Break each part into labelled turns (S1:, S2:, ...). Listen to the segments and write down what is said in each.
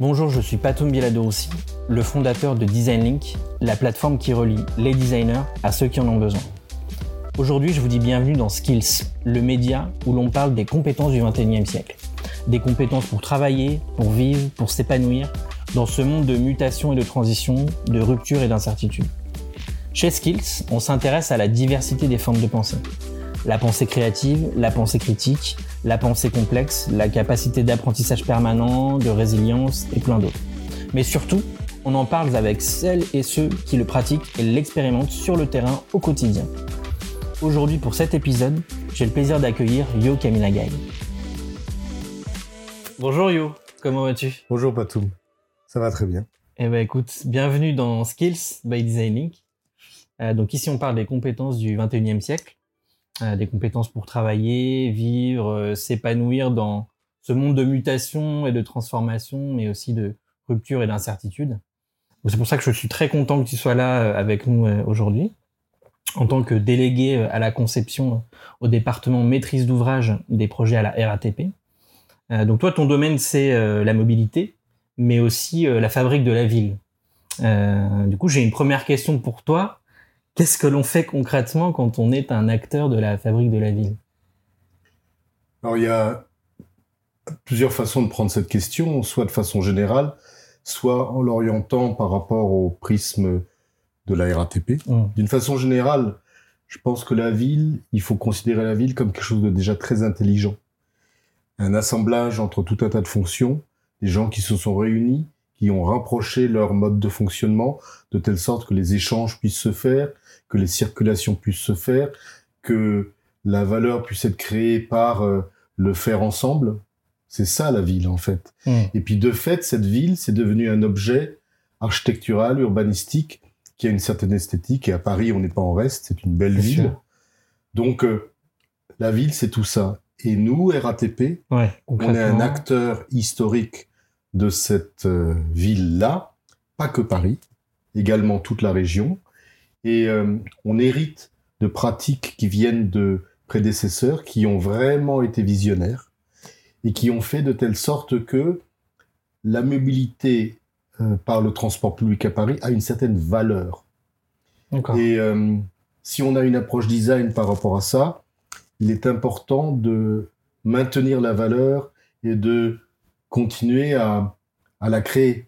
S1: Bonjour, je suis Patum Bieladoussi, le fondateur de DesignLink, la plateforme qui relie les designers à ceux qui en ont besoin. Aujourd'hui, je vous dis bienvenue dans Skills, le média où l'on parle des compétences du 21e siècle. Des compétences pour travailler, pour vivre, pour s'épanouir dans ce monde de mutation et de transition, de rupture et d'incertitude. Chez Skills, on s'intéresse à la diversité des formes de pensée. La pensée créative, la pensée critique, la pensée complexe, la capacité d'apprentissage permanent, de résilience et plein d'autres. Mais surtout, on en parle avec celles et ceux qui le pratiquent et l'expérimentent sur le terrain au quotidien. Aujourd'hui, pour cet épisode, j'ai le plaisir d'accueillir Yo Kaminagai. Bonjour Yo, comment vas-tu?
S2: Bonjour Patoum, ça va très bien.
S1: Eh ben écoute, bienvenue dans Skills by Designing. Euh, donc ici on parle des compétences du 21e siècle, des compétences pour travailler, vivre, euh, s'épanouir dans ce monde de mutation et de transformation, mais aussi de rupture et d'incertitude. C'est pour ça que je suis très content que tu sois là avec nous aujourd'hui en tant que délégué à la conception au département maîtrise d'ouvrage des projets à la RATP. donc toi, ton domaine, c'est la mobilité, mais aussi la fabrique de la ville. du coup, j'ai une première question pour toi. Qu'est-ce que l'on fait concrètement quand on est un acteur de la fabrique de la ville?
S2: Alors il y a plusieurs façons de prendre cette question, soit de façon générale, soit en l'orientant par rapport au prisme de la RATP. Mmh. D'une façon générale, je pense que la ville, il faut considérer la ville comme quelque chose de déjà très intelligent. Un assemblage entre tout un tas de fonctions, des gens qui se sont réunis, qui ont rapproché leur mode de fonctionnement de telle sorte que les échanges puissent se faire, que les circulations puissent se faire, que la valeur puisse être créée par euh, le faire ensemble. C'est ça la ville en fait. Hmm. Et puis de fait, cette ville, c'est devenu un objet architectural, urbanistique, qui a une certaine esthétique. Et à Paris, on n'est pas en reste, c'est une belle ville. Donc euh, la ville, c'est tout ça. Et nous, RATP, on est un acteur historique de cette euh, ville-là, pas que Paris, également toute la région. Et euh, on hérite de pratiques qui viennent de prédécesseurs qui ont vraiment été visionnaires et qui ont fait de telle sorte que la mobilité euh, par le transport public à Paris a une certaine valeur. Et si on a une approche design par rapport à ça, il est important de maintenir la valeur et de continuer à, à la créer,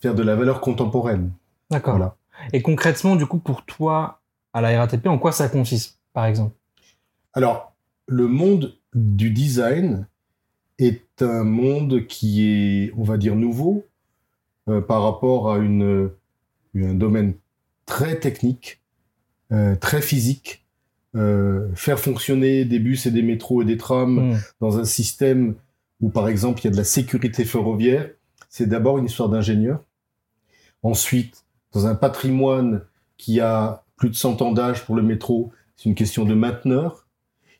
S2: faire de la valeur contemporaine.
S1: D'accord. Et concrètement, du coup, pour toi, à la RATP, en quoi ça consiste, par exemple?
S2: Alors, le monde du design est un monde qui est, on va dire, nouveau euh, par rapport à une, un domaine très technique, euh, très physique. Euh, faire fonctionner des bus et des métros et des trams hmm. dans un système où, par exemple, il y a de la sécurité ferroviaire, c'est d'abord une histoire d'ingénieur. Ensuite, dans un patrimoine qui a plus de 100 ans d'âge pour le métro, c'est une question de mainteneur.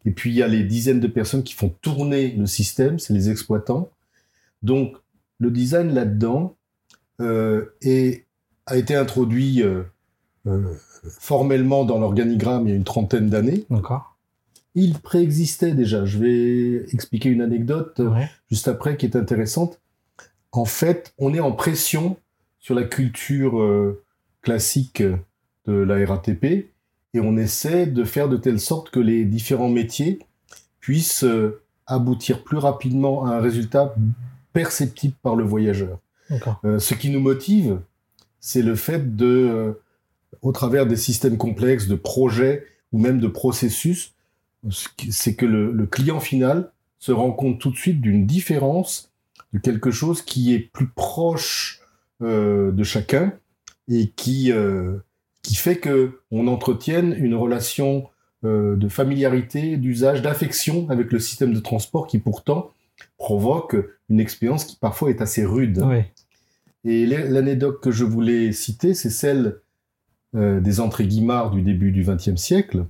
S2: Et puis, il y a les dizaines de personnes qui font tourner le système, c'est les exploitants. Donc, le design là-dedans euh, a été introduit euh, euh, formellement dans l'organigramme il y a une trentaine d'années.
S1: D'accord
S2: il préexistait déjà. Je vais expliquer une anecdote juste après qui est intéressante. En fait, on est en pression sur la culture classique de la RATP et on essaie de faire de telle sorte que les différents métiers puissent euh, aboutir plus rapidement à un résultat perceptible par le voyageur. ce qui nous motive, c'est le fait de, au travers des systèmes complexes, de projets ou même de processus, c'est que le, client final se rend compte tout de suite d'une différence, de quelque chose qui est plus proche euh, de chacun et qui euh, qui fait que on entretienne une relation euh, de familiarité, d'usage, d'affection avec le système de transport qui pourtant provoque une expérience qui parfois est assez rude. Et l'anecdote que je voulais citer, c'est celle des entrées Guimard du début du XXe siècle.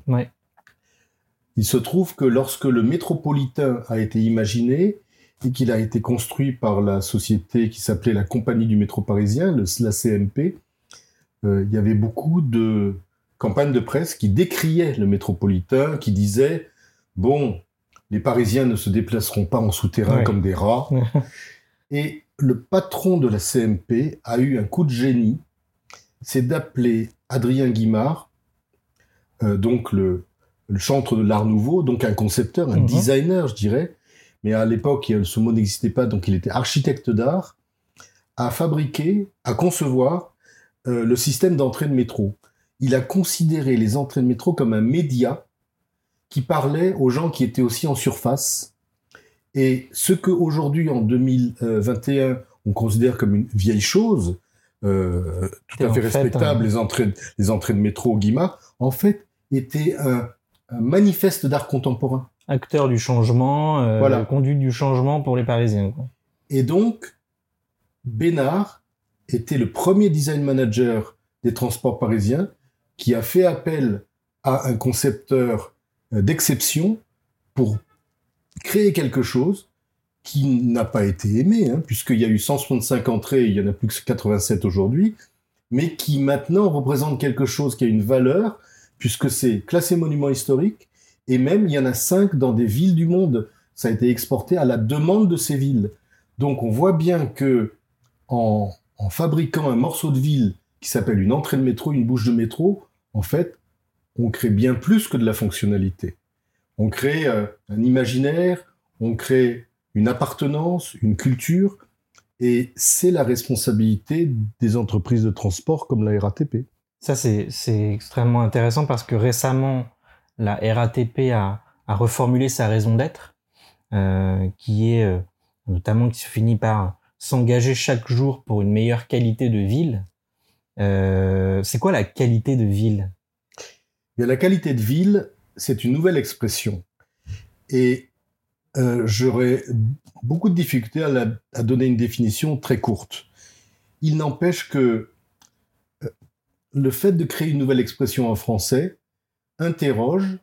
S2: Il se trouve que lorsque le métropolitain a été imaginé et qu'il a été construit par la société qui s'appelait la Compagnie du métro parisien, la CMP, euh, il y avait beaucoup de campagnes de presse qui décriaient le métropolitain, qui disaient bon, les Parisiens ne se déplaceront pas en souterrain comme des rats. et le patron de la CMP a eu un coup de génie, c'est d'appeler Adrien Guimard, euh, donc le, chantre de l'art nouveau, donc un concepteur, un mhm. designer, je dirais, mais à l'époque, ce mot n'existait pas, donc il était architecte d'art, à fabriquer, à concevoir euh, le système d'entrée de métro. Il a considéré les entrées de métro comme un média qui parlait aux gens qui étaient aussi en surface. Et ce que aujourd'hui, en 2021, on considère comme une vieille chose, euh, tout à fait respectable, les, entrées, les entrées de métro au Guimard, en fait, était un, manifeste d'art contemporain.
S1: Acteur du changement, euh, voilà. conduite du changement pour les Parisiens.
S2: Et donc, Bénard était le premier design manager des transports parisiens qui a fait appel à un concepteur euh, d'exception pour créer quelque chose qui n'a pas été aimé, hein, puisqu'il y a eu 165 entrées, il y en a plus que 87 aujourd'hui, mais qui maintenant représente quelque chose qui a une valeur, puisque c'est classé monument historique, et même il y en a cinq dans des villes du monde. Ça a été exporté à la demande de ces villes. Donc on voit bien que en, fabriquant un morceau de ville qui s'appelle une entrée de métro, une bouche de métro, en fait, on crée bien plus que de la fonctionnalité. On crée euh, un imaginaire, on crée une appartenance, une culture, et c'est la responsabilité des entreprises de transport comme la RATP.
S1: Ça, c'est extrêmement intéressant parce que récemment, la RATP a, reformulé sa raison d'être, euh, qui est euh, notamment qui se finit par s'engager chaque jour pour une meilleure qualité de ville. Euh, c'est quoi la qualité de ville?
S2: La qualité de ville, c'est une nouvelle expression. Et j'aurais beaucoup de difficultés à, à, donner une définition très courte. Il n'empêche que le fait de créer une nouvelle expression en français interroge,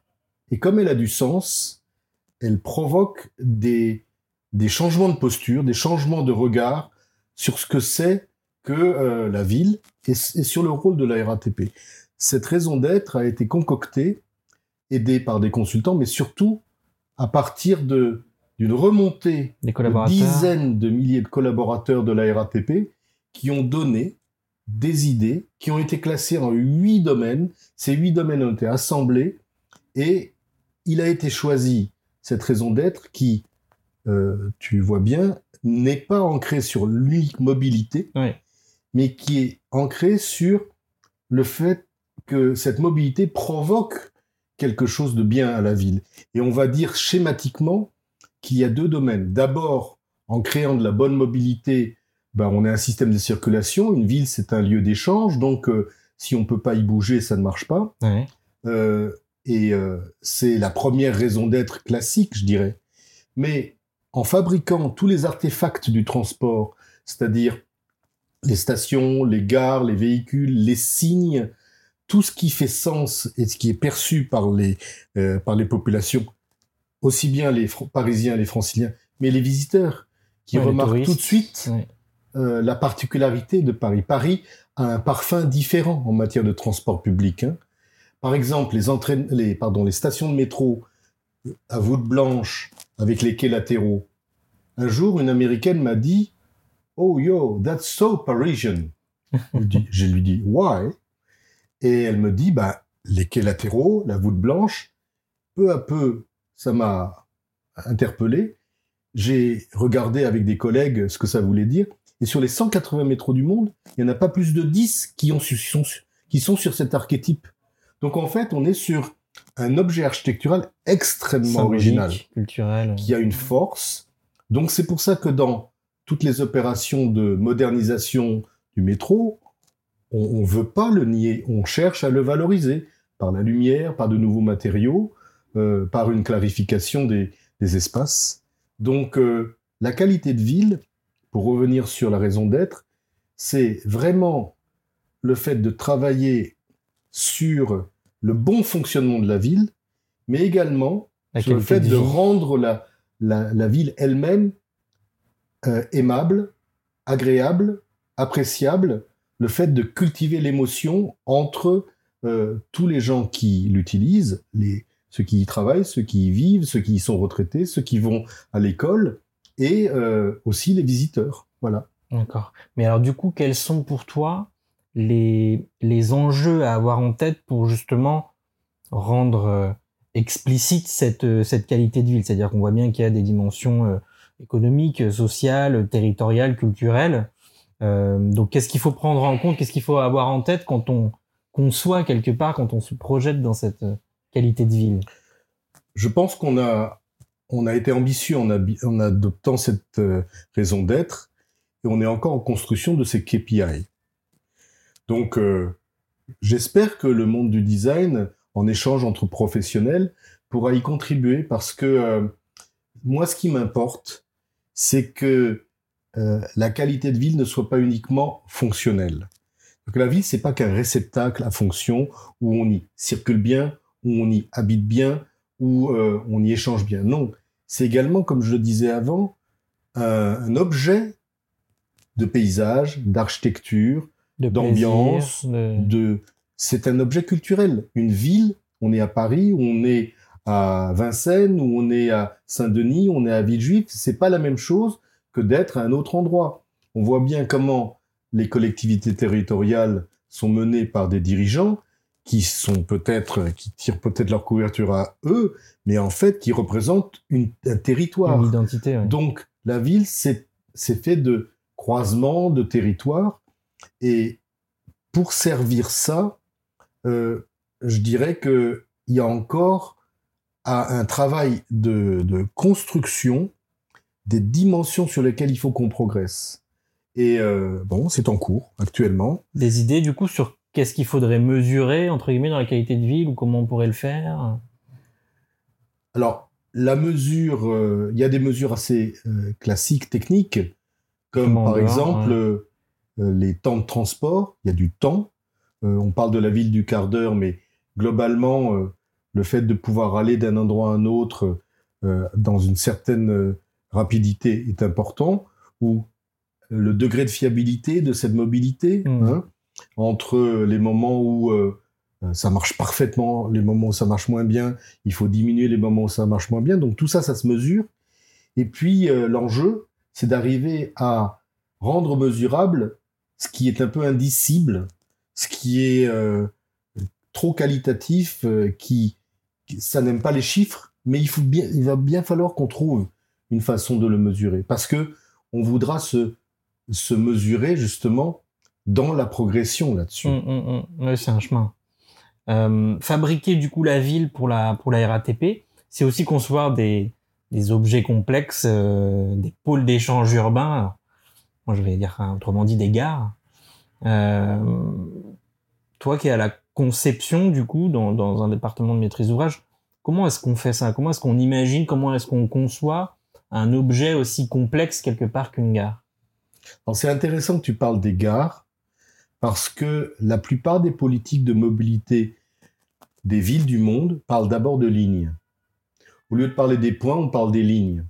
S2: et comme elle a du sens, elle provoque des, des changements de posture, des changements de regard sur ce que c'est que euh, la ville et, sur le rôle de la RATP. Cette raison d'être a été concoctée, aidée par des consultants, mais surtout à partir de d'une remontée de dizaines de milliers de collaborateurs de la RATP qui ont donné des idées qui ont été classées en huit domaines. Ces huit domaines ont été assemblés et il a été choisi cette raison d'être qui, euh, tu vois bien, n'est pas ancrée sur l'unique mobilité, mais qui est ancrée sur le fait que cette mobilité provoque quelque chose de bien à la ville. Et on va dire schématiquement qu'il y a deux domaines. D'abord, en créant de la bonne mobilité, ben, on a un système de circulation. Une ville, c'est un lieu d'échange, donc euh, si on peut pas y bouger, ça ne marche pas. Euh, et euh, c'est la première raison d'être classique, je dirais. Mais en fabriquant tous les artefacts du transport, c'est-à-dire les stations, les gares, les véhicules, les signes, tout ce qui fait sens et ce qui est perçu par les, par les populations, aussi bien les Parisiens, les Franciliens, mais les visiteurs, qui remarquent tout de suite euh, la particularité de Paris. Paris a un parfum différent en matière de transport public. Hein. Par exemple, les, les, pardon, les stations de métro à voûte blanche avec les quais latéraux. Un jour, une américaine m'a dit Oh yo, that's so Parisian. je lui dis Why Et elle me dit bah, Les quais latéraux, la voûte blanche, peu à peu, ça m'a interpellé. J'ai regardé avec des collègues ce que ça voulait dire. Et sur les 180 métros du monde, il n'y en a pas plus de 10 qui, ont, sont, qui sont sur cet archétype. Donc en fait, on est sur un objet architectural extrêmement original,
S1: culturel,
S2: qui a une force. Donc c'est pour ça que dans toutes les opérations de modernisation du métro, on ne veut pas le nier, on cherche à le valoriser par la lumière, par de nouveaux matériaux, euh, par une clarification des, des espaces. Donc euh, la qualité de ville, pour revenir sur la raison d'être, c'est vraiment le fait de travailler sur le bon fonctionnement de la ville, mais également sur le fait de, rendre la, la, ville elle-même euh, aimable, agréable, appréciable, le fait de cultiver l'émotion entre euh, tous les gens qui l'utilisent, les, ceux qui y travaillent, ceux qui y vivent, ceux qui y sont retraités, ceux qui vont à l'école, et euh, aussi les visiteurs. Voilà.
S1: D'accord. Mais alors du coup, quels sont pour toi les, les enjeux à avoir en tête pour justement rendre euh, explicite cette, euh, cette qualité de ville C'est-à-dire qu'on voit bien qu'il y a des dimensions euh, économiques, sociales, territoriales, culturelles. donc qu'est-ce qu'il faut prendre en compte Qu'est-ce qu'il faut avoir en tête quand on conçoit quelque part, quand on se projette dans cette qualité de ville?
S2: Je pense qu'on a on a été ambitieux en, adoptant cette raison d'être et on est encore en construction de ces KPI. Donc, euh, j'espère que le monde du design, en échange entre professionnels, pourra y contribuer parce que euh, moi, ce qui m'importe, c'est que la qualité de ville ne soit pas uniquement fonctionnelle. La ville, c'est pas qu'un réceptacle à fonction où on y circule bien, où on y habite bien, où on y échange bien. Non, c'est également, comme je le disais avant, un, objet de paysage, d'architecture, d'ambiance, de... c'est un objet culturel. Une ville, on est à Paris, on est à Vincennes, ou on est à Saint-Denis, on est à Villejuif, c'est pas la même chose que d'être à un autre endroit. On voit bien comment les collectivités territoriales sont menées par des dirigeants qui sont peut-être, qui tirent peut-être leur couverture à eux, mais en fait qui représentent une, un territoire.
S1: Une identité.
S2: Donc la ville, c'est fait de croisements, de territoires, et pour servir ça, euh, je dirais que il y a encore un travail de, de, construction des dimensions sur lesquelles il faut qu'on progresse. Et euh, bon, c'est en cours actuellement.
S1: Des idées du coup sur qu'est-ce qu'il faudrait mesurer, entre guillemets, dans la qualité de ville ou comment on pourrait le faire?
S2: Alors, la mesure, euh, il y a des mesures assez euh, classiques, techniques, comme par exemple les temps de transport. Il y a du temps. on parle de la ville du quart d'heure, mais globalement, le fait de pouvoir aller d'un endroit à un autre dans une certaine rapidité est important. Ou le degré de fiabilité de cette mobilité. Mmh. Hein entre les moments où euh, euh, ça marche parfaitement, les moments où ça marche moins bien, il faut diminuer les moments où ça marche moins bien. Donc tout ça, ça se mesure. Et puis euh, l'enjeu, c'est d'arriver à rendre mesurable ce qui est un peu indicible, ce qui est trop qualitatif, qui ça n'aime pas les chiffres, mais il faut bien, il va bien falloir qu'on trouve une façon de le mesurer, parce que on voudra se se mesurer justement dans la progression là-dessus.
S1: Hum, hum, hum. c'est un chemin. Euh, fabriquer du coup la ville pour la pour la RATP, c'est aussi concevoir des des objets complexes, euh, des pôles d'échange urbains. Je vais dire autrement dit des gares. Euh, toi qui es à la conception du coup dans, dans un département de maîtrise d'ouvrage, comment est-ce qu'on fait ça? Comment est-ce qu'on imagine? Comment est-ce qu'on conçoit un objet aussi complexe quelque part qu'une gare?
S2: C'est intéressant que tu parles des gares parce que la plupart des politiques de mobilité des villes du monde parlent d'abord de lignes. Au lieu de parler des points, on parle des lignes.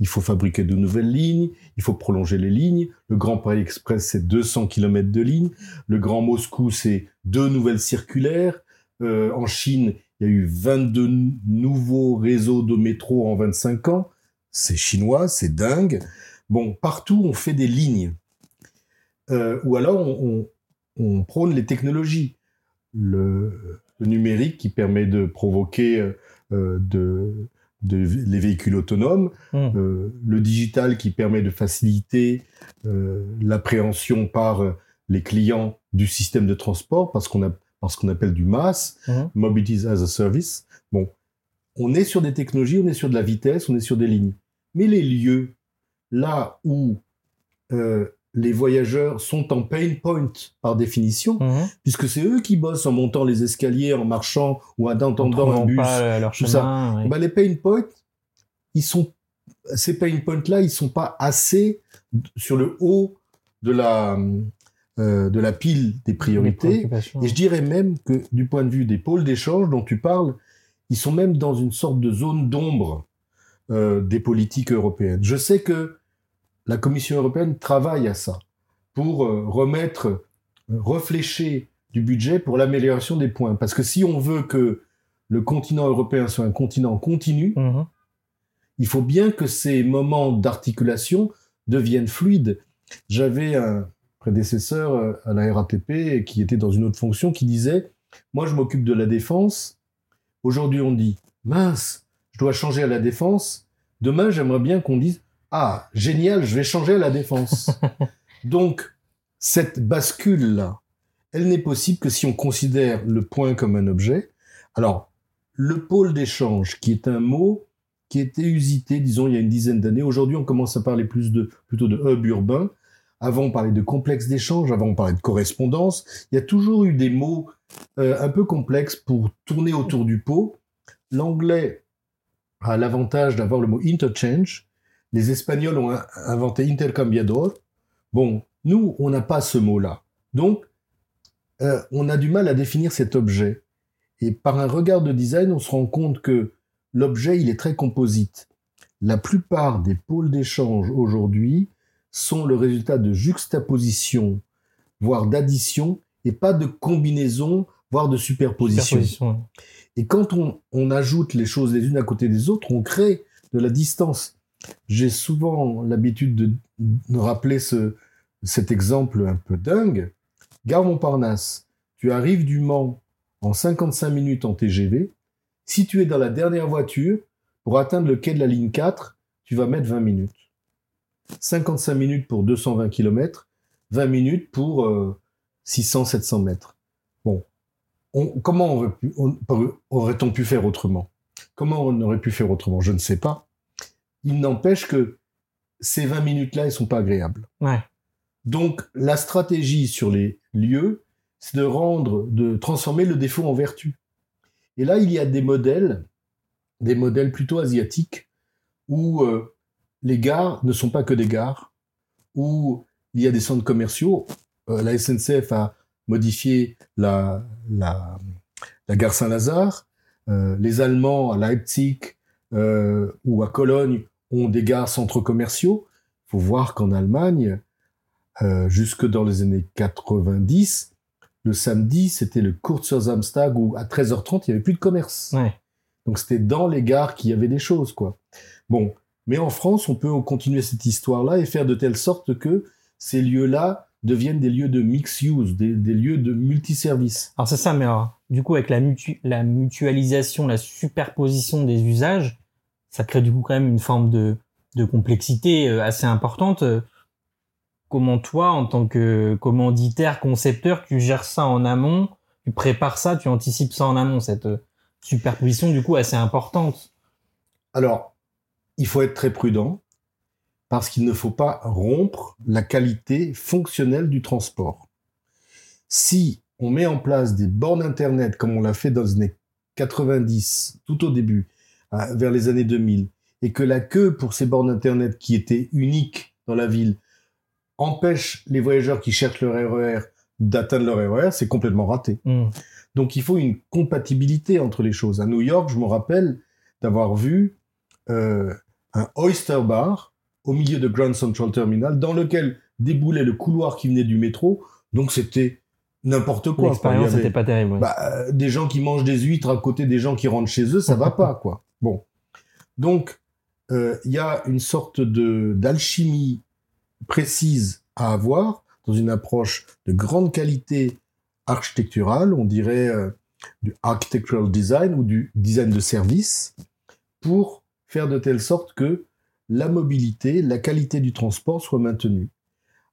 S2: Il faut fabriquer de nouvelles lignes, il faut prolonger les lignes. Le Grand Paris Express, c'est 200 km de lignes. Le Grand Moscou, c'est deux nouvelles circulaires. Euh, en Chine, il y a eu 22 nouveaux réseaux de métro en 25 ans. C'est chinois, c'est dingue. Bon, partout, on fait des lignes. Euh, ou alors, on, prône les technologies. Le, numérique qui permet de provoquer euh, de, les véhicules autonomes, mmh. euh, le digital qui permet de faciliter euh, l'appréhension par les clients du système de transport, parce qu'on a parce qu'on appelle du MAS, mmh. Mobility as a Service. Bon, on est sur des technologies, on est sur de la vitesse, on est sur des lignes. Mais les lieux, là où les voyageurs sont en pain point par définition, mhm. puisque c'est eux qui bossent en montant les escaliers, en marchant ou en attendant un bus,
S1: leur tout ça.
S2: Bah, les pain points, ils sont, ces pain points là, ils sont pas assez sur le haut de la euh, de la pile des priorités. Et je dirais même que du point de vue des pôles d'échange dont tu parles, ils sont même dans une sorte de zone d'ombre euh, des politiques européennes. Je sais que la Commission européenne travaille à ça pour euh, remettre, euh, reflécher du budget pour l'amélioration des points. Parce que si on veut que le continent européen soit un continent continu, mhm. il faut bien que ces moments d'articulation deviennent fluides. J'avais un prédécesseur euh, à la RATP qui était dans une autre fonction qui disait Moi, je m'occupe de la défense. Aujourd'hui, on dit Mince, je dois changer à la défense. Demain, j'aimerais bien qu'on dise Ah, génial, je vais changer à la défense. Donc, cette bascule-là, elle n'est possible que si on considère le point comme un objet. Alors, le pôle d'échange, qui est un mot qui était usité, disons, il y a une dizaine d'années. Aujourd'hui, on commence à parler plus de, plutôt de hub urbain. Avant, on parlait de complexe d'échange. Avant, on parlait de correspondance. Il y a toujours eu des mots euh, un peu complexes pour tourner autour du pot. L'anglais a l'avantage d'avoir le mot interchange. Les Espagnols ont inventé intercambiador. Bon, nous, on n'a pas ce mot-là. Donc, euh, on a du mal à définir cet objet. Et par un regard de design, on se rend compte que l'objet, il est très composite. La plupart des pôles d'échange aujourd'hui sont le résultat de juxtaposition, voire d'addition, et pas de combinaison, voire de superposition. Et quand on, ajoute les choses les unes à côté des autres, on crée de la distance. J'ai souvent l'habitude de, rappeler cet exemple un peu dingue. Gare Montparnasse, tu arrives du Mans en 55 minutes en TGV. Si tu es dans la dernière voiture, pour atteindre le quai de la ligne 4, tu vas mettre 20 minutes. 55 minutes pour 220 km, 20 minutes pour 600-700 euh, mètres. Bon, comment aurait-on pu faire autrement? Comment on aurait pu faire autrement? Je ne sais pas. Il n'empêche que ces 20 minutes-là, elles sont pas agréables. Donc, la stratégie sur les lieux, c'est de rendre, de transformer le défaut en vertu. Et là, il y a des modèles, des modèles plutôt asiatiques, où euh, les gares ne sont pas que des gares, où il y a des centres commerciaux. Euh, la SNCF a modifié la, la, gare Saint-Lazare. Euh, les Allemands à Leipzig euh, ou à Cologne ont des gares centres commerciaux. Il faut voir qu'en Allemagne, jusque dans les années 90, le samedi, c'était le Kurzsamstag où à 13h30, il n'y avait plus de commerce. Donc c'était dans les gares qu'il y avait des choses, quoi. Bon, mais en France, on peut continuer cette histoire-là et faire de telle sorte que ces lieux-là deviennent des lieux de mix use, des, lieux de multiservice.
S1: Alors c'est ça, mais du coup avec la, mutualisation, la superposition des usages, ça crée du coup quand même une forme de, de complexité euh, assez importante. Comment toi, en tant que commanditaire, concepteur, tu gères ça en amont, tu prépares ça, tu anticipes ça en amont, cette euh, superposition du coup assez importante?
S2: Alors, il faut être très prudent parce qu'il ne faut pas rompre la qualité fonctionnelle du transport. Si on met en place des bornes Internet comme on l'a fait dans les années 90, tout au début, vers les années 2000, et que la queue pour ces bornes Internet qui étaient uniques dans la ville empêche les voyageurs qui cherchent leur RER d'atteindre leur RER, c'est complètement raté. Hmm. Donc il faut une compatibilité entre les choses. À New York, je me rappelle d'avoir vu euh, un oyster bar au milieu de Grand Central Terminal dans lequel déboulait le couloir qui venait du métro. Donc c'était n'importe quoi.
S1: L'expérience n'était pas terrible.
S2: Bah, euh, des gens qui mangent des huîtres à côté des gens qui rentrent chez eux, ça va pas quoi. Bon, donc euh, il y a une sorte de d'alchimie précise à avoir dans une approche de grande qualité architecturale, on dirait euh, du architectural design ou du design de service, pour faire de telle sorte que la mobilité, la qualité du transport soit maintenue.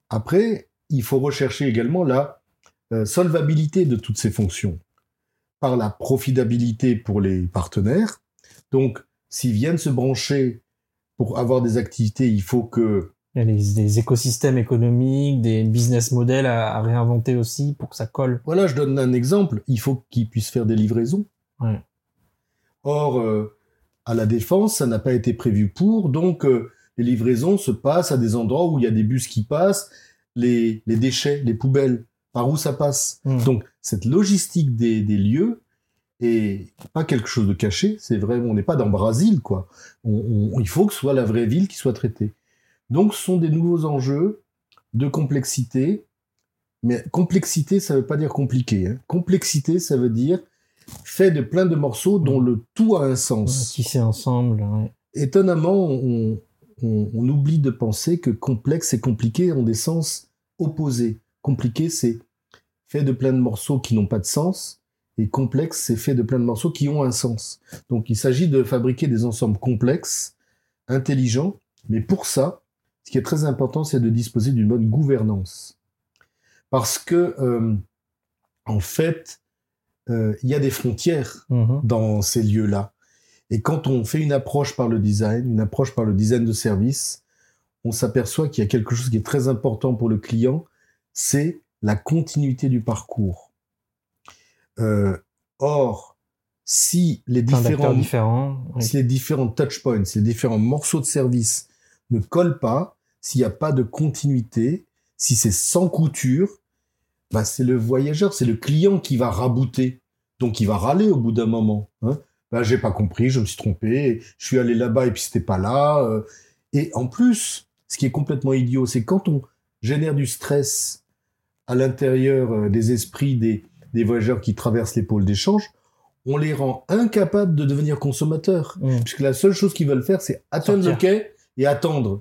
S2: Après, il faut rechercher également la solvabilité de toutes ces fonctions par la profitabilité pour les partenaires. Donc, s'ils viennent se brancher pour avoir des activités, il faut que
S1: il y a des, écosystèmes économiques, des business models à, réinventer aussi pour que ça colle.
S2: Voilà, je donne un exemple. Il faut qu'ils puissent faire des livraisons. Or, euh, à la défense, ça n'a pas été prévu pour, donc euh, les livraisons se passent à des endroits où il y a des bus qui passent, les, déchets, les poubelles, par où ça passe. Hmm. Donc cette logistique des, lieux est pas quelque chose de caché, c'est vrai, on n'est pas dans Brésil, quoi. il faut que ce soit la vraie ville qui soit traitée. Donc ce sont des nouveaux enjeux de complexité, mais complexité, ça ne veut pas dire compliqué. Hein. Complexité, ça veut dire fait de plein de morceaux dont le tout a un sens.
S1: Tissé ensemble.
S2: Étonnamment, on, on, oublie de penser que complexe et compliqué ont des sens opposés. Compliqué, c'est fait de plein de morceaux qui n'ont pas de sens, et complexe, c'est fait de plein de morceaux qui ont un sens. Donc il s'agit de fabriquer des ensembles complexes, intelligents, mais pour ça, ce qui est très important, c'est de disposer d'une bonne gouvernance. Parce que, euh, en fait, euh, il y a des frontières mhm. dans ces lieux-là. Et quand on fait une approche par le design, une approche par le design de service, on s'aperçoit qu'il y a quelque chose qui est très important pour le client, c'est la continuité du parcours. Euh, or, si les différents,
S1: différents
S2: si les différents touch points, si les différents morceaux de service ne collent pas, s'il n'y a pas de continuité, si c'est sans couture, bah c'est le voyageur, c'est le client qui va rabouter. Donc il va râler au bout d'un moment. Hein. Bah, j'ai pas compris, je me suis trompé, je suis allé là-bas et puis c'était pas là. Euh. Et en plus, ce qui est complètement idiot, c'est quand on génère du stress à l'intérieur euh, des esprits des, des voyageurs qui traversent les pôles d'échange, on les rend incapables de devenir consommateurs. Mmh. Puisque la seule chose qu'ils veulent faire, c'est atteindre le quai et attendre.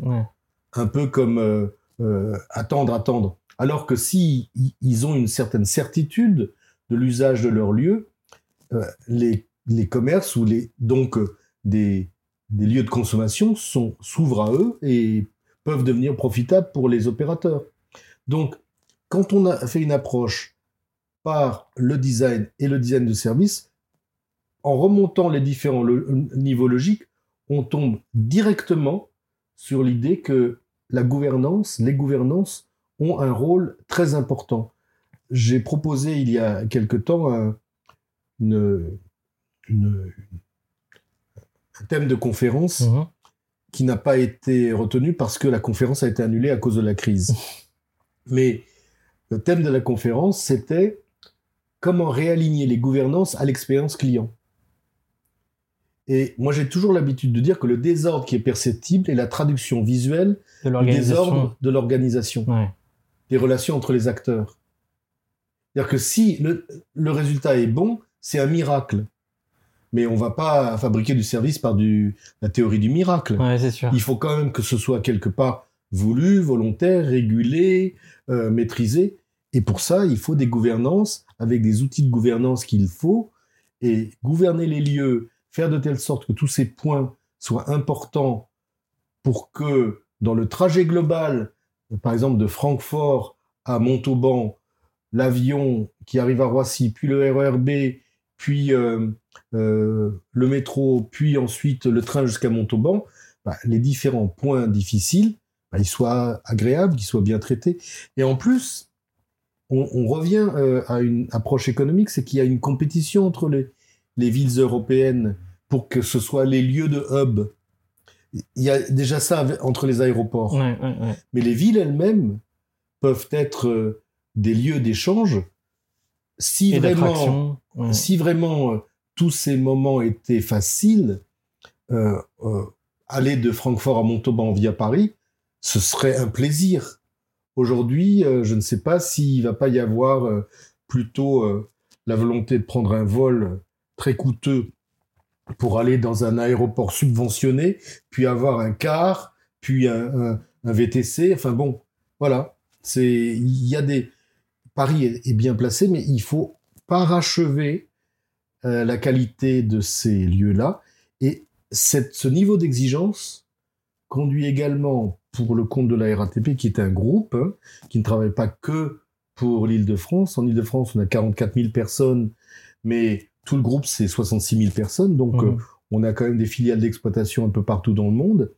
S2: Un peu comme euh, attendre, attendre. Alors que si ils ont une certaine certitude de l'usage de leur lieu, les les commerces ou les, donc euh, des, des lieux de consommation sont, s'ouvrent à eux et peuvent devenir profitables pour les opérateurs. Donc, quand on a fait une approche par le design et le design de service, en remontant les différents niveaux logiques, on tombe directement sur l'idée que la gouvernance, les gouvernances ont un rôle très important. J'ai proposé il y a quelque temps un, une, une, un thème de conférence mhm. qui n'a pas été retenu parce que la conférence a été annulée à cause de la crise. Mais le thème de la conférence, c'était comment réaligner les gouvernances à l'expérience client. Et moi, j'ai toujours l'habitude de dire que le désordre qui est perceptible est la traduction visuelle du désordre de l'organisation, des relations entre les acteurs. C'est-à-dire que si le, le résultat est bon, c'est un miracle mais on va pas fabriquer du service par du, la théorie du miracle. Il faut quand même que ce soit quelque part voulu, volontaire, régulé, euh, maîtrisé. Et pour ça, il faut des gouvernances avec des outils de gouvernance qu'il faut et gouverner les lieux, faire de telle sorte que tous ces points soient importants pour que dans le trajet global, par exemple de Francfort à Montauban, l'avion qui arrive à Roissy, puis le RERB, puis euh, euh, le métro, puis ensuite le train jusqu'à Montauban, bah, les différents points difficiles, bah, ils soient agréables, qu'ils soient bien traités. Et en plus, on, revient euh, à une approche économique, c'est qu'il y a une compétition entre les, les villes européennes pour que ce soit les lieux de hub. Il y a déjà ça entre les aéroports. Mais les villes elles-mêmes peuvent être des lieux d'échange si vraiment, si vraiment euh, tous ces moments étaient faciles, euh, euh, aller de Francfort à Montauban via Paris, ce serait un plaisir. Aujourd'hui, je ne sais pas s'il va pas y avoir plutôt la volonté de prendre un vol très coûteux pour aller dans un aéroport subventionné, puis avoir un car, puis un, VTC. Enfin bon, voilà. C'est il y a des Paris est, bien placé, mais il faut parachever euh, la qualité de ces lieux-là. Et ce niveau d'exigence conduit également, pour le compte de la RATP, qui est un groupe hein, qui ne travaille pas que pour l'Île-de-France. En Île-de-France, on a 44 000 personnes, mais tout le groupe, c'est 66 000 personnes. Donc, mmh. euh, on a quand même des filiales d'exploitation un peu partout dans le monde.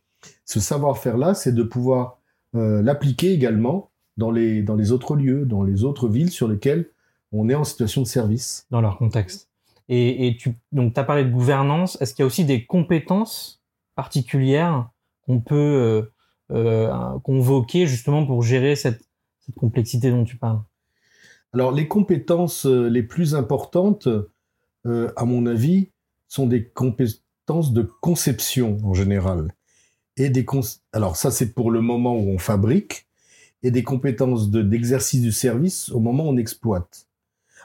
S2: Ce savoir-faire-là, c'est de pouvoir euh, l'appliquer également dans les, dans les autres lieux, dans les autres villes sur lesquelles on est en situation de service.
S1: Dans leur contexte. Et, et tu donc as parlé de gouvernance. Est-ce qu'il y a aussi des compétences particulières qu'on peut euh, euh, convoquer justement pour gérer cette, cette, complexité dont tu parles?
S2: Alors les compétences euh, les plus importantes, à mon avis, sont des compétences de conception en général. Et des Alors ça c'est pour le moment où on fabrique et des compétences d'exercice du service au moment où on exploite,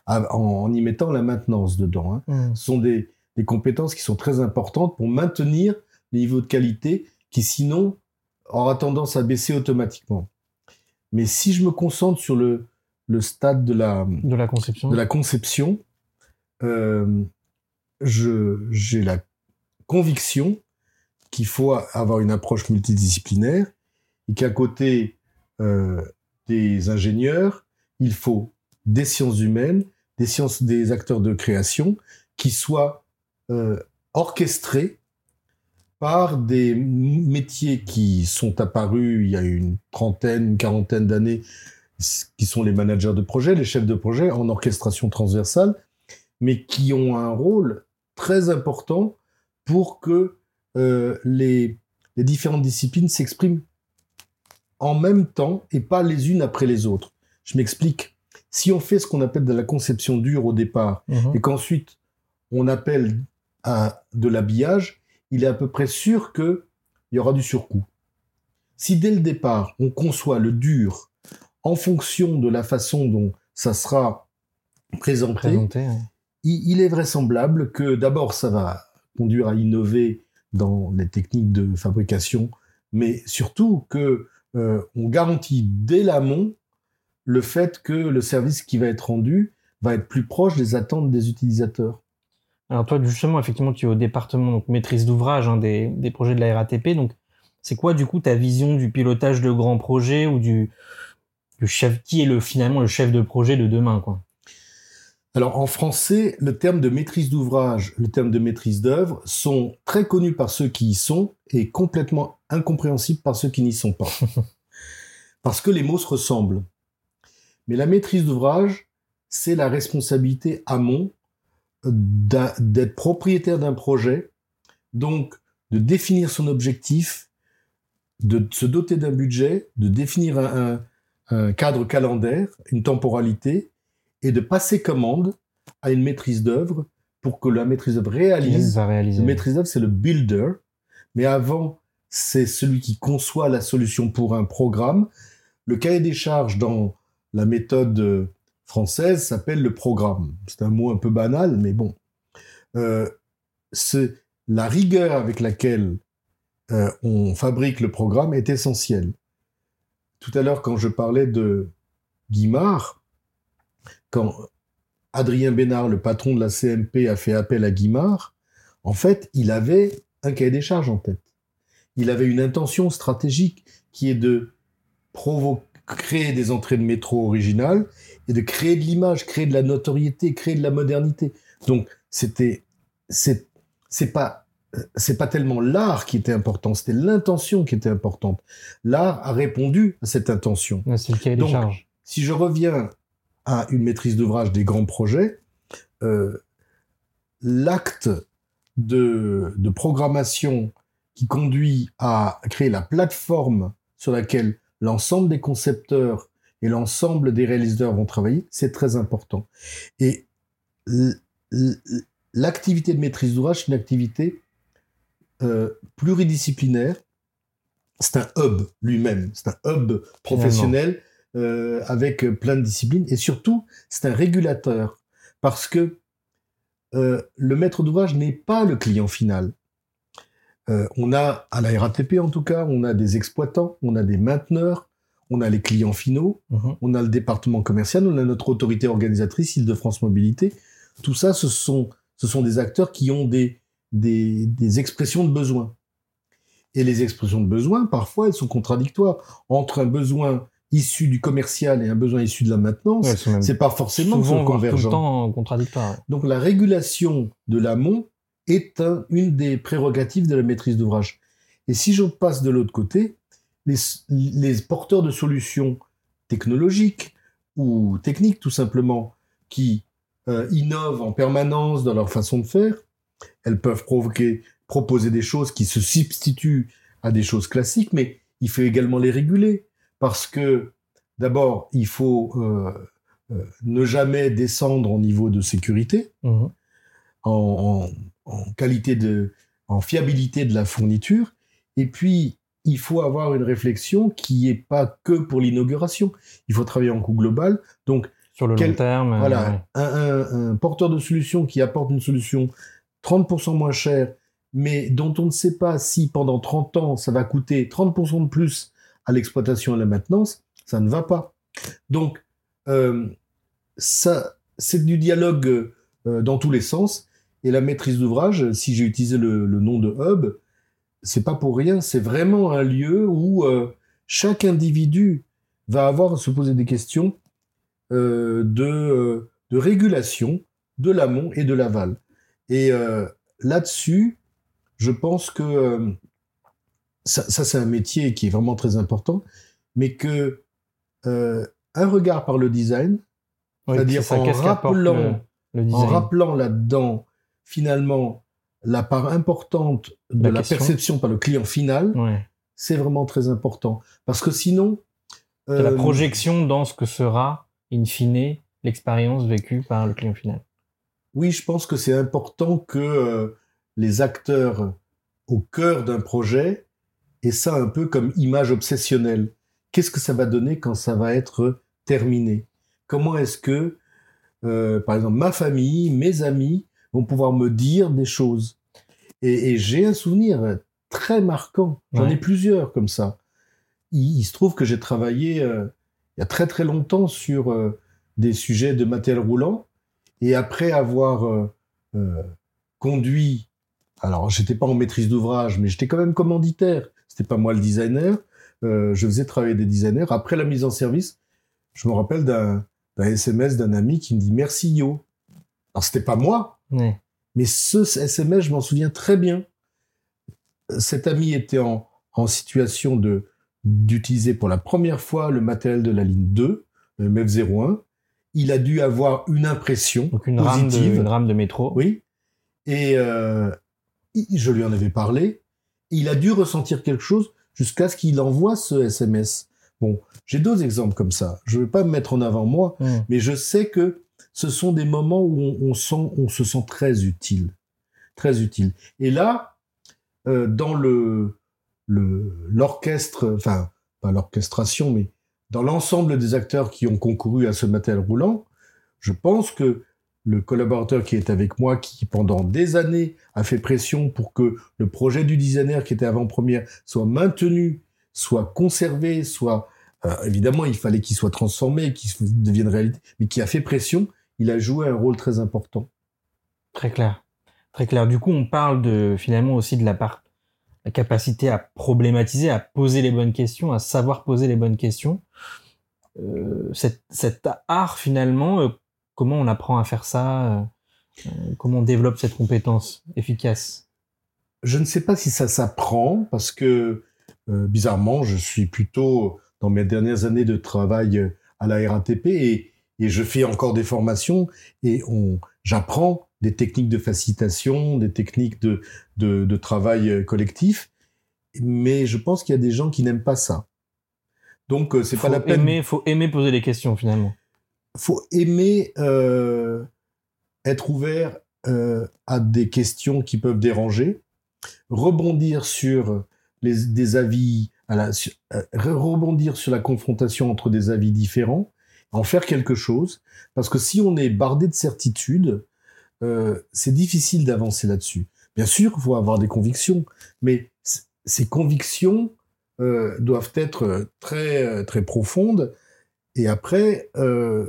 S2: en, y mettant la maintenance dedans. Hein. Mmh. Ce sont des, des, compétences qui sont très importantes pour maintenir les niveaux de qualité qui sinon aura tendance à baisser automatiquement. Mais si je me concentre sur le, le stade de la,
S1: de la conception,
S2: de la conception euh, j'ai la conviction qu'il faut avoir une approche multidisciplinaire et qu'à côté euh, des ingénieurs, il faut des sciences humaines, des sciences des acteurs de création qui soient euh, orchestrés par des métiers qui sont apparus il y a une trentaine, une quarantaine d'années, qui sont les managers de projet, les chefs de projet en orchestration transversale, mais qui ont un rôle très important pour que euh, les, les différentes disciplines s'expriment en même temps et pas les unes après les autres. Je m'explique. Si on fait ce qu'on appelle de la conception dure au départ
S1: Mhm.
S2: et qu'ensuite on appelle à de l'habillage, il est à peu près sûr qu'il y aura du surcoût. Si dès le départ on conçoit le dur en fonction de la façon dont ça sera présenté,
S1: présenté. ouais.
S2: il, il est vraisemblable que d'abord ça va conduire à innover dans les techniques de fabrication, mais surtout que euh, on garantit dès l'amont le fait que le service qui va être rendu va être plus proche des attentes des utilisateurs.
S1: Alors toi, justement, effectivement, tu es au département donc maîtrise d'ouvrage hein, des, des projets de la RATP. Donc, c'est quoi du coup ta vision du pilotage de grands projets ou du, du chef qui est le finalement le chef de projet de demain, quoi?
S2: Alors en français, le terme de maîtrise d'ouvrage, le terme de maîtrise d'œuvre sont très connus par ceux qui y sont et complètement incompréhensibles par ceux qui n'y sont pas. Parce que les mots se ressemblent. Mais la maîtrise d'ouvrage, c'est la responsabilité amont d'être propriétaire d'un projet, donc de définir son objectif, de se doter d'un budget, de définir un, un- un cadre calendaire, une temporalité, et de passer commande à une maîtrise d'œuvre pour que la maîtrise d'œuvre réalise. Le maîtrise d'œuvre, c'est le builder, mais avant, c'est celui qui conçoit la solution pour un programme. Le cahier des charges dans la méthode euh, française s'appelle le programme. C'est un mot un peu banal, mais bon. Euh, c'est- la rigueur avec laquelle euh, on fabrique le programme est essentielle. Tout à l'heure, quand je parlais de Guimard, quand Adrien Bénard, le patron de la CMP, a fait appel à Guimard, en fait, il avait un cahier des charges en tête. Il avait une intention stratégique qui est de provo- créer des entrées de métro originales et de créer de l'image, créer de la notoriété, créer de la modernité. Donc, c'était, c'est, c'est pas, c'est pas tellement l'art qui était important, c'était l'intention qui était importante. L'art a répondu à cette intention.
S1: Ouais, C'est le cahier des charges.
S2: Si je reviens à une maîtrise d'ouvrage des grands projets, euh, l'acte de, de programmation qui conduit à créer la plateforme sur laquelle l'ensemble des concepteurs et l'ensemble des réalisateurs vont travailler, c'est très important. Et l'activité de maîtrise d'ouvrage, c'est une activité euh, pluridisciplinaire. C'est un hub lui-même, c'est un hub professionnel euh, avec plein de disciplines et surtout c'est un régulateur parce que euh, le maître d'ouvrage n'est pas le client final. Euh, on a à la RATP en tout cas, on a des exploitants, on a des mainteneurs, on a les clients finaux,
S1: Mhm.
S2: on a le département commercial, on a notre autorité organisatrice Île-de-France Mobilité. Tout ça, ce sont, ce sont des acteurs qui ont des, des, des expressions de besoin. Et les expressions de besoin, parfois, elles sont contradictoires. Entre un besoin issu du commercial et un besoin issu de la maintenance,
S1: Ouais,
S2: c'est pas forcément
S1: souvent voire tout le temps contradictoires.
S2: Donc la régulation de l'amont est un- une des prérogatives de la maîtrise d'ouvrage. Et si je passe de l'autre côté, les, les porteurs de solutions technologiques ou techniques tout simplement, qui euh, innovent en permanence dans leur façon de faire, elles peuvent provoquer, proposer des choses qui se substituent à des choses classiques, mais il faut également les réguler parce que d'abord, il faut euh, euh, ne jamais descendre en niveau de sécurité, en, en- en qualité de, en fiabilité de la fourniture, et puis il faut avoir une réflexion qui est pas que pour l'inauguration. Il faut travailler en coût global. Donc
S1: Sur le
S2: Quel-
S1: long terme. euh,
S2: voilà,
S1: ouais.
S2: un, un- un porteur de solution qui apporte une solution 30% moins chère mais dont on ne sait pas si pendant 30 ans ça va coûter 30% de plus à l'exploitation et à la maintenance, ça ne va pas. Donc, euh, ça, c'est du dialogue euh, dans tous les sens. Et la maîtrise d'ouvrage, si j'ai utilisé le, nom de hub, c'est pas pour rien. C'est vraiment un lieu où euh, chaque individu va avoir à se poser des questions de, de régulation de l'amont et de l'aval. Et là-dessus, je pense que ça, c'est un métier qui est vraiment très important, mais que euh, un regard par le design, c'est-à-dire en, rappelant, en rappelant là-dedans finalement la part importante de la, perception par le client final, c'est vraiment très important. Parce que sinon...
S1: la euh, projection dans ce que sera, in fine, l'expérience vécue par le client final.
S2: Oui, je pense que c'est important que euh, les acteurs au cœur d'un projet et ça un peu comme image obsessionnelle. Qu'est-ce que ça va donner quand ça va être terminé? Comment est-ce que, euh, par exemple, ma famille, mes amis vont pouvoir me dire des choses Et, j'ai un souvenir très marquant. J'en ai plusieurs comme ça. Il, se trouve que j'ai travaillé euh, il y a très très longtemps sur euh, des sujets de matériel roulant et après avoir conduit alors j'étais pas en maîtrise d'ouvrage, mais j'étais quand même commanditaire c'était pas moi le designer. Euh, je faisais travailler des designers. Après la mise en service, je me rappelle d'un SMS d'un ami qui me dit merci Yo. Alors c'était pas moi, mais ce SMS, je m'en souviens très bien. Cet ami était en, en situation de d'utiliser pour la première fois le matériel de la ligne 2, le MEF01. Il a dû avoir une impression une positive. Rame
S1: de, une rame de métro.
S2: Oui. Et euh, je lui en avais parlé il a dû ressentir quelque chose jusqu'à ce qu'il envoie ce SMS. Bon, j'ai d'autres exemples comme ça. Je ne vais pas me mettre en avant moi, hmm. mais je sais que ce sont des moments où on, se sent très utile, très utile. Et là, euh, dans l'orchestre, enfin pas l'orchestration, mais dans l'ensemble des acteurs qui ont concouru à ce matériel roulant, je pense que le collaborateur qui est avec moi, qui pendant des années a fait pression pour que le projet du designer qui était avant-première soit maintenu, soit conservé, soit euh, évidemment il fallait qu'il soit transformé, qu'il devienne réalité, mais qui a fait pression, il a joué un rôle très important.
S1: Très clair, très clair. Du coup, on parle de finalement aussi de la part, la capacité à problématiser, à poser les bonnes questions, à savoir poser les bonnes questions. Euh, cet, art finalement euh, Comment on apprend à faire ça euh, euh, Comment on développe cette compétence efficace?
S2: Je ne sais pas si ça s'apprend parce que bizarrement, je suis plutôt dans mes dernières années de travail à la RATP et, je fais encore des formations et on, j'apprends des techniques de facilitation, des techniques de, de, travail collectif, mais je pense qu'il y a des gens qui n'aiment pas ça. Donc c'est pas la peine.
S1: Il faut aimer poser des questions finalement
S2: faut aimer euh, être ouvert euh, à des questions qui peuvent déranger, rebondir sur les, des avis, à la, euh, rebondir sur la confrontation entre des avis différents, en faire quelque chose, parce que si on est bardé de certitudes, c'est difficile d'avancer là-dessus. Bien sûr, il faut avoir des convictions, mais ces convictions doivent être très très profondes et après, euh,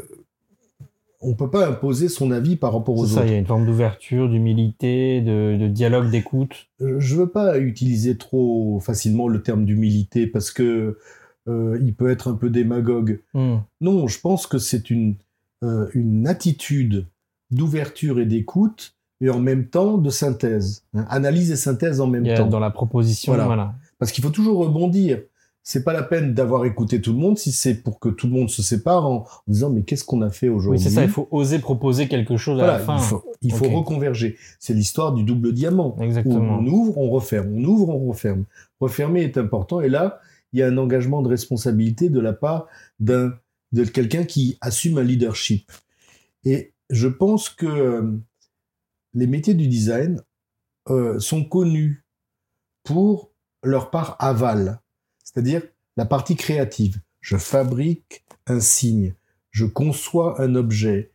S2: on peut pas imposer son avis par rapport aux
S1: ça,
S2: autres.
S1: Il y a une forme d'ouverture, d'humilité, de, dialogue, d'écoute.
S2: Euh, je veux pas utiliser trop facilement le terme d'humilité parce que euh, il peut être un peu démagogue. Hmm. Non, je pense que c'est une euh, une attitude d'ouverture et d'écoute et en même temps de synthèse. Hein. Analyse et synthèse en même temps.
S1: Dans la proposition, voilà.
S2: Parce qu'il faut toujours rebondir c'est pas la peine d'avoir écouté tout le monde si c'est pour que tout le monde se sépare en, disant mais qu'est-ce qu'on a fait aujourd'hui
S1: Oui, c'est ça. Il faut oser proposer quelque chose à la fin.
S2: Il faut, reconverger. C'est l'histoire du double diamant.
S1: Exactement.
S2: on ouvre, on referme, on ouvre, on referme. Refermer est important. Et là, il y a un engagement de responsabilité de la part d'un de quelqu'un qui assume un leadership. Et je pense que euh, les métiers du design euh, sont connus pour leur part aval c'est-à-dire la partie créative. Je fabrique un signe, je conçois un objet.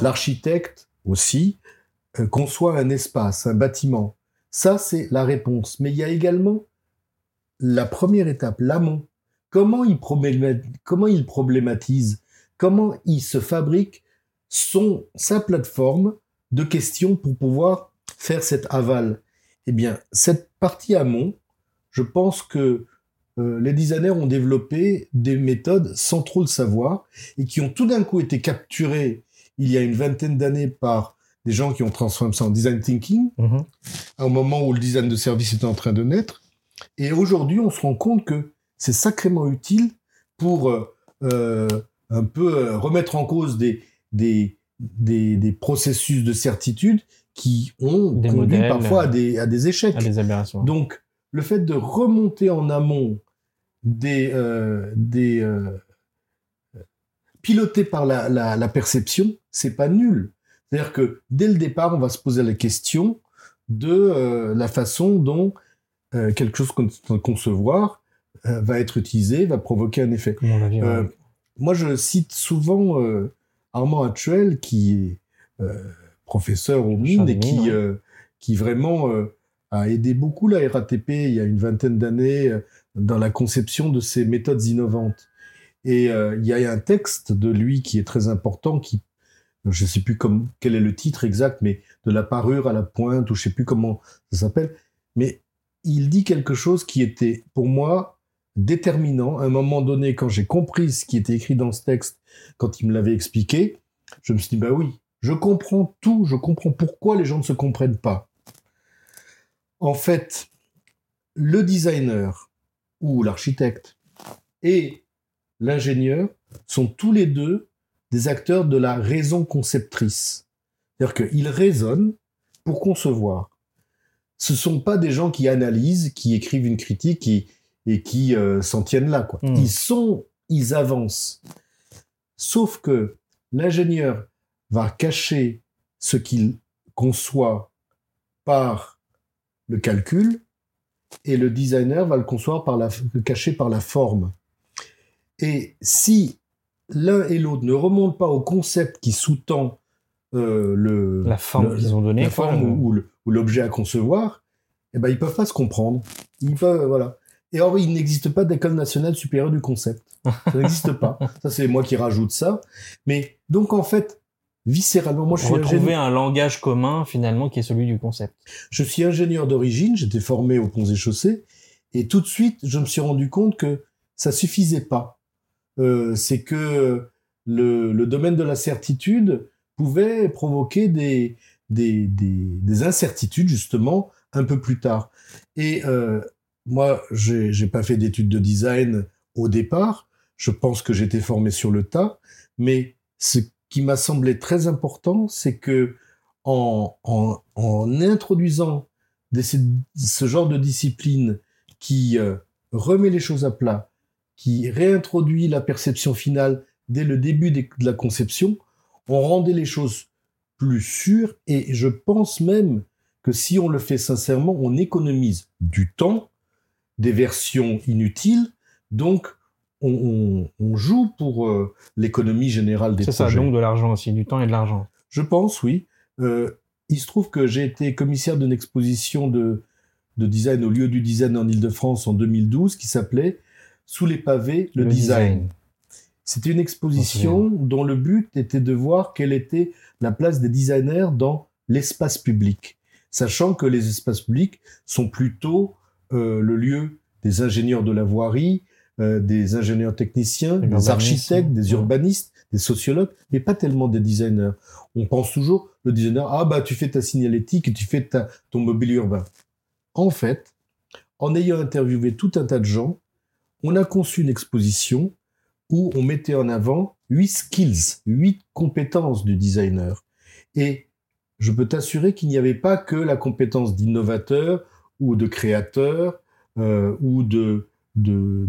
S2: L'architecte aussi euh, conçoit un espace, un bâtiment. Ça, c'est la réponse. Mais il y a également la première étape, l'amont. Comment il, comment il problématise, comment il se fabrique son, sa plateforme de questions pour pouvoir faire cet aval? Eh bien, cette partie amont, je pense que euh, les designers ont développé des méthodes sans trop le savoir et qui ont tout d'un coup été capturées il y a une vingtaine d'années par des gens qui ont transformé ça en design thinking, mm-hmm. au moment où le design de service était en train de naître. Et aujourd'hui, on se rend compte que c'est sacrément utile pour euh, euh, un peu remettre en cause des, des, des, processus de certitude qui ont des conduit parfois à des, à des échecs.
S1: À des aberrations.
S2: Donc, le fait de remonter en amont des, euh, des euh, pilotés par la, la, perception, c'est pas nul. C'est-à-dire que dès le départ, on va se poser la question de euh, la façon dont quelque chose qu'on concevoir va être utilisé, va provoquer un effet. Moi, je cite souvent Armand Actuel, qui est professeur au MINE et qui, qui vraiment a aidé beaucoup la RATP il y a une vingtaine d'années euh, dans la conception de ces méthodes innovantes. Et euh, il y a un texte de lui qui est très important, qui, je ne sais plus comme, quel est le titre exact, mais de la parure à la pointe, ou je ne sais plus comment ça s'appelle, mais il dit quelque chose qui était pour moi déterminant. À un moment donné, quand j'ai compris ce qui était écrit dans ce texte, quand il me l'avait expliqué, je me suis dit, bah oui, je comprends tout, je comprends pourquoi les gens ne se comprennent pas. En fait, le designer ou l'architecte et l'ingénieur sont tous les deux des acteurs de la raison conceptrice. C'est-à-dire qu'ils raisonnent pour concevoir. Ce ne sont pas des gens qui analysent, qui écrivent une critique et, qui euh, s'en tiennent là. Quoi. Hmm. Ils sont, ils avancent. Sauf que l'ingénieur va cacher ce qu'il conçoit par le calcul, et le designer va le concevoir par la, le cacher par la forme. Et si l'un et l'autre ne remontent pas au concept qui sous-tend euh, le,
S1: la forme qu'ils ont donnée,
S2: la forme ou, l'objet à concevoir, eh ben ils peuvent pas se comprendre. Ils peuvent, voilà. Et or, il n'existe pas d'école nationale supérieure du concept. Ça n'existe pas. Ça, c'est moi qui rajoute ça. Mais donc, en fait, viscéralement. Moi, je
S1: suis retrouver un langage commun finalement qui est celui du concept.
S2: Je suis ingénieur d'origine, j'étais formé aux ponts et chaussées, et tout de suite, je me suis rendu compte que ça suffisait pas. Euh, c'est que le, le, domaine de la certitude pouvait provoquer des, des, des, des incertitudes justement un peu plus tard. Et euh, moi, j'ai pas fait d'études de design au départ. Je pense que j'étais formé sur le tas, mais ce qui m'a semblé très important, c'est que en, en, introduisant ce genre de discipline qui euh, remet les choses à plat, qui réintroduit la perception finale dès le début de la conception, on rendait les choses plus sûres et je pense même que si on le fait sincèrement, on économise du temps, des versions inutiles, donc on, joue pour euh, l'économie générale des projets.
S1: C'est ça, donc de l'argent aussi, du temps et de l'argent.
S2: Je pense, oui. Euh, il se trouve que j'ai été commissaire d'une exposition de, design au lieu du design en Ile-de-France en 2012 qui s'appelait Sous les pavés, le, design. C'était une exposition dont le but était de voir quelle était la place des designers dans l'espace public, sachant que les espaces publics sont plutôt euh, le lieu des ingénieurs de la voirie, euh, des ingénieurs techniciens, des architectes, des urbanistes, des sociologues, mais pas tellement des designers. On pense toujours, le designer, ah bah tu fais ta signalétique et tu fais ta, ton mobilier urbain. En fait, en ayant interviewé tout un tas de gens, on a conçu une exposition où on mettait en avant huit skills, huit compétences du designer. Et je peux t'assurer qu'il n'y avait pas que la compétence d'innovateur ou de créateur euh, ou de de,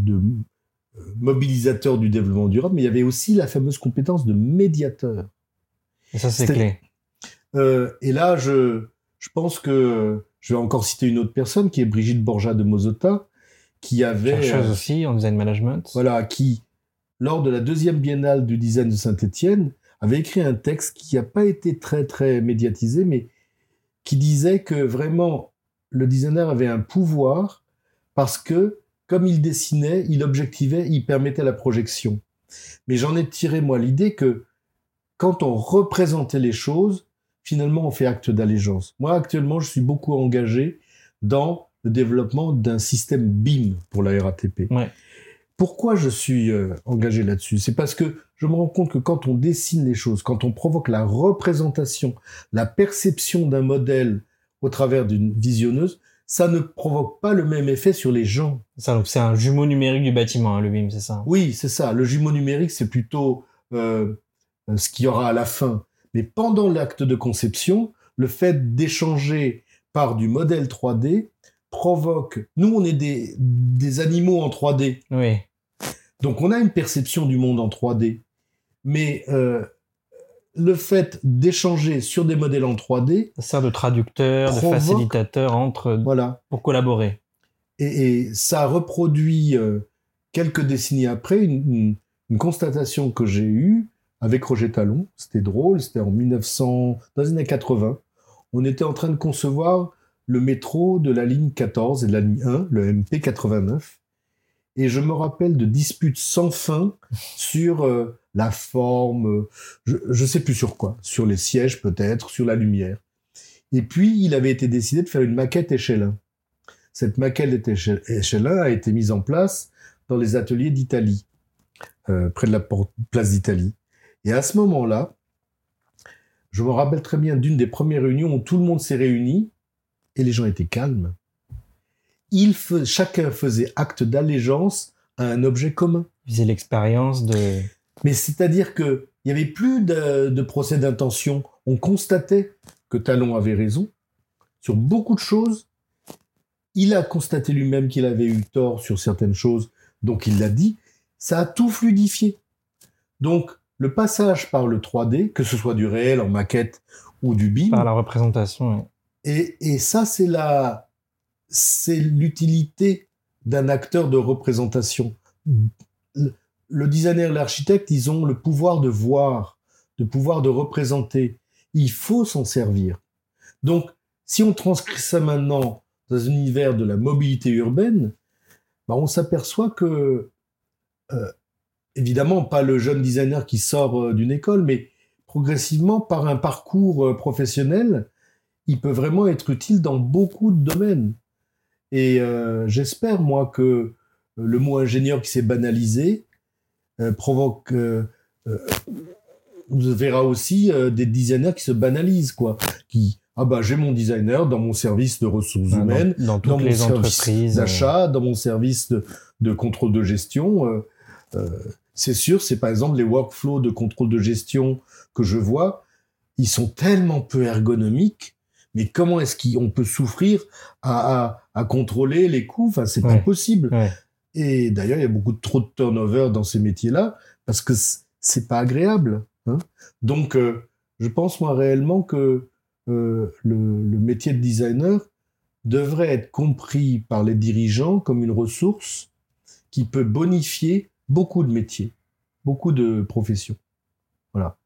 S2: euh, mobilisateur du développement durable, mais il y avait aussi la fameuse compétence de médiateur.
S1: Et ça, c'est clé.
S2: Euh, et là, je, je pense que je vais encore citer une autre personne qui est Brigitte Borja de Mozota, qui avait.
S1: Chercheuse aussi en design management.
S2: Voilà, qui, lors de la deuxième biennale du design de Saint-Étienne, avait écrit un texte qui n'a pas été très, très médiatisé, mais qui disait que vraiment, le designer avait un pouvoir parce que, comme il dessinait, il objectivait, il permettait la projection. Mais j'en ai tiré, moi, l'idée que quand on représentait les choses, finalement, on fait acte d'allégeance. Moi, actuellement, je suis beaucoup engagé dans le développement d'un système BIM pour la RATP. Pourquoi je suis euh, engagé là-dessus? C'est parce que je me rends compte que quand on dessine les choses, quand on provoque la représentation, la perception d'un modèle au travers d'une visionneuse, ça ne provoque pas le même effet sur les gens.
S1: Ça, donc c'est un jumeau numérique du bâtiment, hein, le BIM, c'est ça?
S2: Oui, c'est ça. Le jumeau numérique, c'est plutôt euh, ce qu'il y aura à la fin. Mais pendant l'acte de conception, le fait d'échanger par du modèle 3D provoque. Nous, on est des, des animaux en 3D.
S1: Oui.
S2: Donc, on a une perception du monde en 3D. Mais euh, le fait d'échanger sur des modèles en 3D.
S1: Ça sert de traducteur, de facilitateur entre.
S2: Voilà.
S1: Pour collaborer.
S2: Et, ça reproduit euh, quelques décennies après une, une constatation que j'ai eue avec Roger Talon. C'était drôle, c'était en 1900, dans les années 80. On était en train de concevoir le métro de la ligne 14 et de la ligne 1, le MP 89. Et je me rappelle de disputes sans fin sur euh, la forme, je ne sais plus sur quoi, sur les sièges peut-être, sur la lumière. Et puis, il avait été décidé de faire une maquette échelle 1. Cette maquette échelle 1 a été mise en place dans les ateliers d'Italie, euh, près de la place d'Italie. Et à ce moment-là, je me rappelle très bien d'une des premières réunions où tout le monde s'est réuni et les gens étaient calmes. Il chacun faisait acte d'allégeance à un objet commun.
S1: Faisait l'expérience de.
S2: Mais c'est-à-dire que il n'y avait plus de, procès d'intention. On constatait que Talon avait raison sur beaucoup de choses. Il a constaté lui-même qu'il avait eu tort sur certaines choses, donc il l'a dit. Ça a tout fluidifié. Donc, le passage par le 3D, que ce soit du réel en maquette ou du BIM.
S1: Par la représentation.
S2: Et, et ça, c'est la, c'est l'utilité d'un acteur de représentation. Le designer et l'architecte, ils ont le pouvoir de voir, de pouvoir de représenter. Il faut s'en servir. Donc, si on transcrit ça maintenant dans un univers de la mobilité urbaine, bah on s'aperçoit que euh, évidemment pas le jeune designer qui sort euh, d'une école, mais progressivement par un parcours euh, professionnel, il peut vraiment être utile dans beaucoup de domaines. Et euh, j'espère moi que le mot ingénieur qui s'est banalisé provoque on verra aussi des designers qui se banalisent quoi, qui ah bah j'ai mon designer dans mon service de ressources humaines,
S1: dans, toutes
S2: mon
S1: les
S2: service
S1: entreprises
S2: d'achat, dans mon service de, de contrôle de gestion. Euh, c'est sûr, c'est par exemple les workflows de contrôle de gestion que je vois, ils sont tellement peu ergonomiques. Mais comment est-ce qu'on peut souffrir à, contrôler les coûts Enfin, c'est pas possible. Et d'ailleurs, il y a beaucoup de trop de turnover dans ces métiers-là parce que c'est pas agréable. Hein. Donc, euh, je pense moi réellement que euh, le, le, métier de designer devrait être compris par les dirigeants comme une ressource qui peut bonifier beaucoup de métiers, beaucoup de professions. Voilà.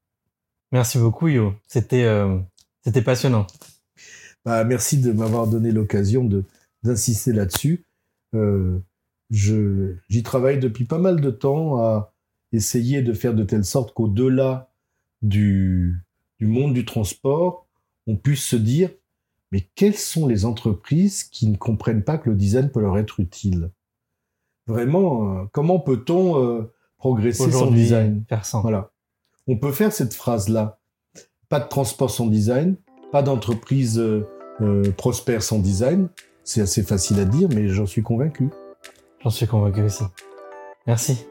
S1: Merci beaucoup, Yo. C'était euh, c'était passionnant.
S2: Bah, merci de m'avoir donné l'occasion de d'insister là-dessus. Euh, je j'y travaille depuis pas mal de temps à essayer de faire de telle sorte qu'au-delà du, du monde du transport, on puisse se dire mais quelles sont les entreprises qui ne comprennent pas que le design peut leur être utile? Vraiment, euh, comment peut-on euh, progresser sans design? Voilà. On peut faire cette phrase-là. Pas de transport sans design, pas d'entreprise euh, prospère sans design. C'est assez facile à dire, mais j'en suis convaincu.
S1: J'en suis convaincu aussi. Merci.